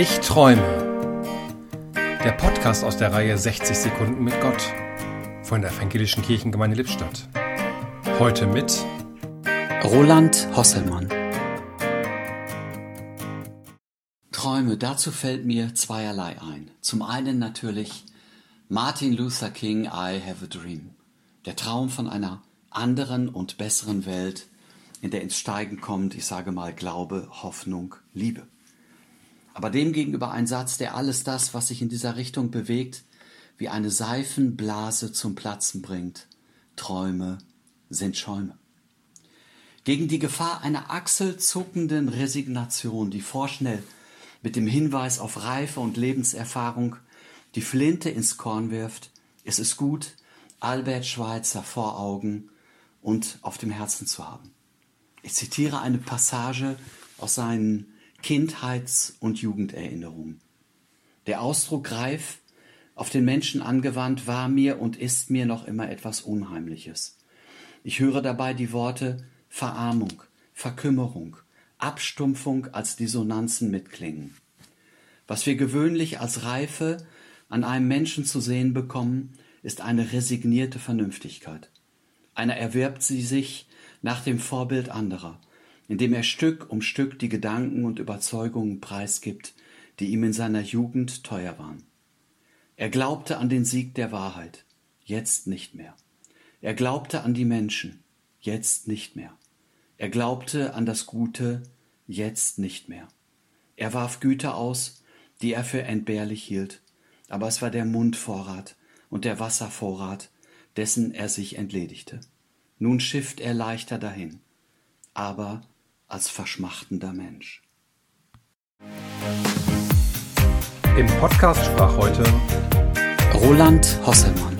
Ich träume. Der Podcast aus der Reihe 60 Sekunden mit Gott von der Evangelischen Kirchengemeinde Lippstadt. Heute mit Roland Hosselmann. Träume, dazu fällt mir zweierlei ein. Zum einen natürlich Martin Luther King, I Have a Dream. Der Traum von einer anderen und besseren Welt, in der ins Steigen kommt, ich sage mal, Glaube, Hoffnung, Liebe. Aber demgegenüber ein Satz, der alles das, was sich in dieser Richtung bewegt, wie eine Seifenblase zum Platzen bringt. Träume sind Schäume. Gegen die Gefahr einer achselzuckenden Resignation, die vorschnell mit dem Hinweis auf Reife und Lebenserfahrung die Flinte ins Korn wirft, ist es gut, Albert Schweitzer vor Augen und auf dem Herzen zu haben. Ich zitiere eine Passage aus seinen Kindheits- und Jugenderinnerungen. Der Ausdruck reif, auf den Menschen angewandt, war mir und ist mir noch immer etwas Unheimliches. Ich höre dabei die Worte Verarmung, Verkümmerung, Abstumpfung als Dissonanzen mitklingen. Was wir gewöhnlich als Reife an einem Menschen zu sehen bekommen, ist eine resignierte Vernünftigkeit. Einer erwirbt sie sich nach dem Vorbild anderer, indem er Stück um Stück die Gedanken und Überzeugungen preisgibt, die ihm in seiner Jugend teuer waren. Er glaubte an den Sieg der Wahrheit, jetzt nicht mehr. Er glaubte an die Menschen, jetzt nicht mehr. Er glaubte an das Gute, jetzt nicht mehr. Er warf Güter aus, die er für entbehrlich hielt, aber es war der Mundvorrat und der Wasservorrat, dessen er sich entledigte. Nun schifft er leichter dahin, aber als verschmachtender Mensch. Im Podcast sprach heute Roland Hosselmann.